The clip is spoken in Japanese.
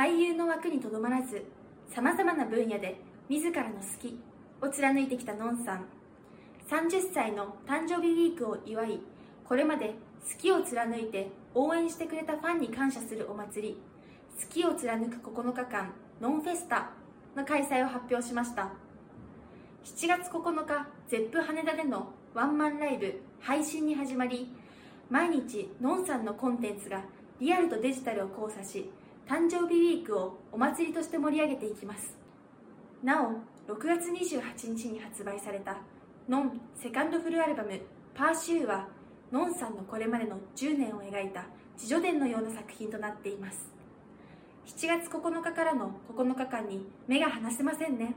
俳優の枠にとどまらずさまざまな分野で自らの好きを貫いてきたのんさん。30歳の誕生日ウィークを祝いこれまで好きを貫いて応援してくれたファンに感謝するお祭り。好きを貫く9日間ノンフェスタの開催を発表しました。7月9日 ZEP 羽田でのワンマンライブ配信に始まり毎日のんさんのコンテンツがリアルとデジタルを交差し誕生日ウィークをお祭りとして盛り上げていきます。なお6月28日に発売されたノンセカンドフルアルバム「パーシューはノンさんのこれまでの10年を描いた自叙伝のような作品となっています。7月9日からの9日間に目が離せませんね。